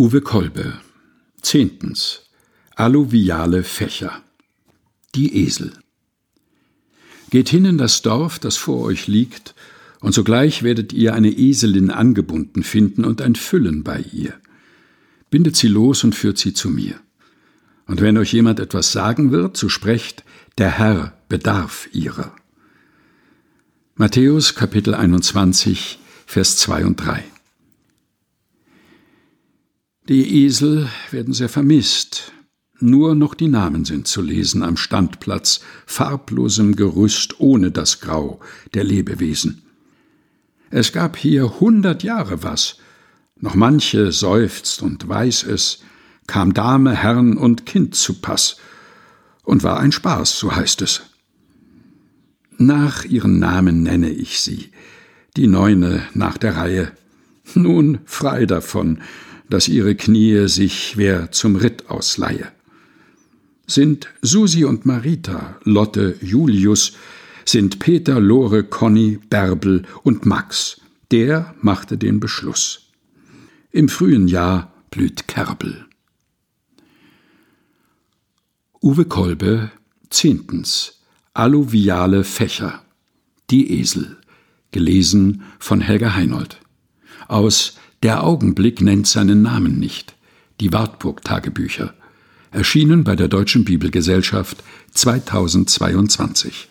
Uwe Kolbe. Zehntens. Alluviale Fächer. Die Esel. Geht hin in das Dorf, das vor euch liegt, und sogleich werdet ihr eine Eselin angebunden finden und ein Füllen bei ihr. Bindet sie los und führt sie zu mir. Und wenn euch jemand etwas sagen wird, so sprecht, der Herr bedarf ihrer. Matthäus Kapitel 21, Vers 2 und 3. Die Esel werden sehr vermisst. Nur noch die Namen sind zu lesen am Standplatz, farblosem Gerüst ohne das Grau der Lebewesen. Es gab hier hundert Jahre was, noch manche seufzt und weiß es, kam Dame, Herrn und Kind zu Pass, und war ein Spaß, so heißt es. Nach ihren Namen nenne ich sie, die Neune nach der Reihe. Nun frei davon, dass ihre Knie sich wer zum Ritt ausleihe. Sind Susi und Marita, Lotte, Julius, sind Peter, Lore, Conny, Bärbel und Max. Der machte den Beschluss. Im frühen Jahr blüht Kerbel. Uwe Kolbe, zehntens. Alluviale Fächer. Die Esel. Gelesen von Helga Heinold. Aus der Augenblick nennt seinen Namen nicht. Die Wartburg-Tagebücher. Erschienen bei der Deutschen Bibelgesellschaft 2022.